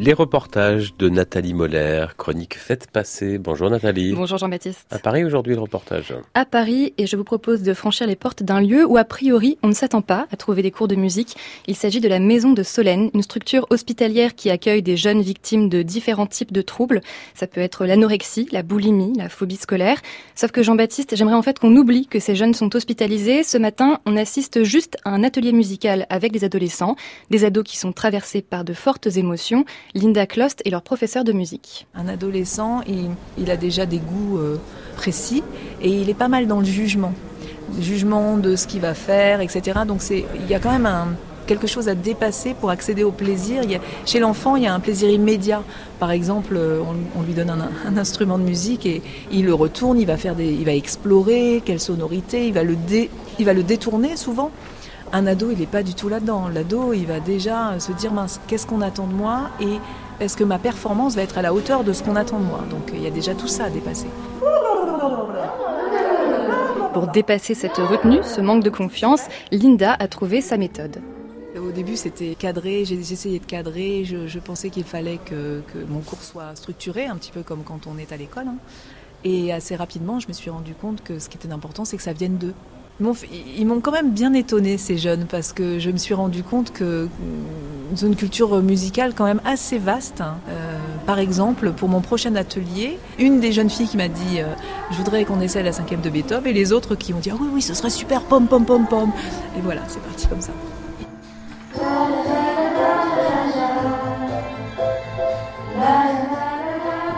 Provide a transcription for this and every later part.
Les reportages de Nathalie Moller, chronique Faites passer. Bonjour Nathalie. Bonjour Jean-Baptiste. À Paris aujourd'hui le reportage. À Paris et je vous propose de franchir les portes d'un lieu où a priori on ne s'attend pas à trouver des cours de musique. Il s'agit de la Maison de Solène, une structure hospitalière qui accueille des jeunes victimes de différents types de troubles. Ça peut être l'anorexie, la boulimie, la phobie scolaire. Sauf que Jean-Baptiste, j'aimerais en fait qu'on oublie que ces jeunes sont hospitalisés. Ce matin, on assiste juste à un atelier musical avec des adolescents, des ados qui sont traversés par de fortes émotions. Linda Clost est leur professeur de musique. Un adolescent, il, a déjà des goûts euh, précis et il est pas mal dans le jugement. jugement de ce qu'il va faire, etc. Donc il y a quand même quelque chose à dépasser pour accéder au plaisir. chez l'enfant, il y a un plaisir immédiat. Par exemple, euh, on, lui donne un, instrument de musique et il le retourne, il va, faire des, il va explorer quelle sonorité, il va le, il va le détourner souvent. Un ado, il n'est pas du tout là-dedans. L'ado, il va déjà se dire, mince, qu'est-ce qu'on attend de moi et est-ce que ma performance va être à la hauteur de ce qu'on attend de moi? Donc il y a déjà tout ça à dépasser. Pour dépasser cette retenue, ce manque de confiance, Linda a trouvé sa méthode. Au début, c'était cadré, j'essayais de cadrer, je, pensais qu'il fallait que, mon cours soit structuré, un petit peu comme quand on est à l'école. Hein. Et assez rapidement, je me suis rendu compte que ce qui était important, c'est que ça vienne d'eux. Ils m'ont quand même bien étonné ces jeunes parce que je me suis rendu compte que mm, une culture musicale quand même assez vaste. Hein. Euh, par exemple, pour mon prochain atelier, une des jeunes filles qui m'a dit euh, je voudrais qu'on essaie la cinquième de Beethoven et les autres qui ont dit ah oui oui ce serait super pom pom pom pom et voilà c'est parti comme ça.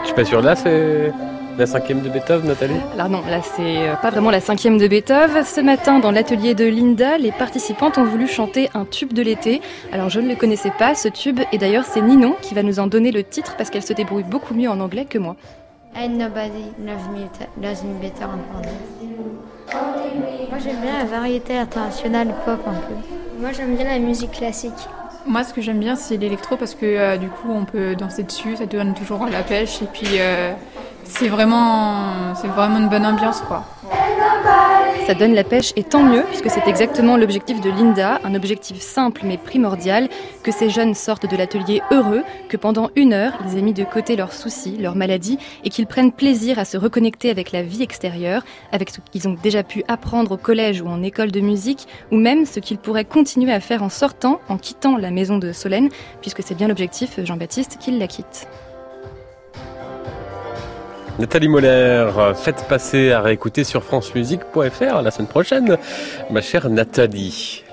Je suis pas sûr là c'est la cinquième de Beethoven, Nathalie? Alors non, là c'est euh, pas vraiment la cinquième de Beethoven. Ce matin, dans l'atelier de Linda, les participantes ont voulu chanter un tube de l'été. Alors je ne le connaissais pas, ce tube, et d'ailleurs c'est Ninon qui va nous en donner le titre parce qu'elle se débrouille beaucoup mieux en anglais que moi. Ain't nobody loves me, better en anglais. Moi j'aime bien la variété internationale pop un peu. Moi j'aime bien la musique classique. Moi, ce que j'aime bien, c'est l'électro parce que euh, du coup, on peut danser dessus, ça donne toujours la pêche et puis euh, c'est vraiment, c'est vraiment une bonne ambiance, quoi. Ça donne la pêche et tant mieux, puisque c'est exactement l'objectif de Linda, un objectif simple mais primordial, que ces jeunes sortent de l'atelier heureux, que pendant une heure, ils aient mis de côté leurs soucis, leurs maladies, et qu'ils prennent plaisir à se reconnecter avec la vie extérieure, avec ce qu'ils ont déjà pu apprendre au collège ou en école de musique, ou même ce qu'ils pourraient continuer à faire en sortant, en quittant la maison de Solène, puisque c'est bien l'objectif, Jean-Baptiste, qu'ils la quittent. Nathalie Moller, faites passer à réécouter sur francemusique.fr la semaine prochaine, ma chère Nathalie.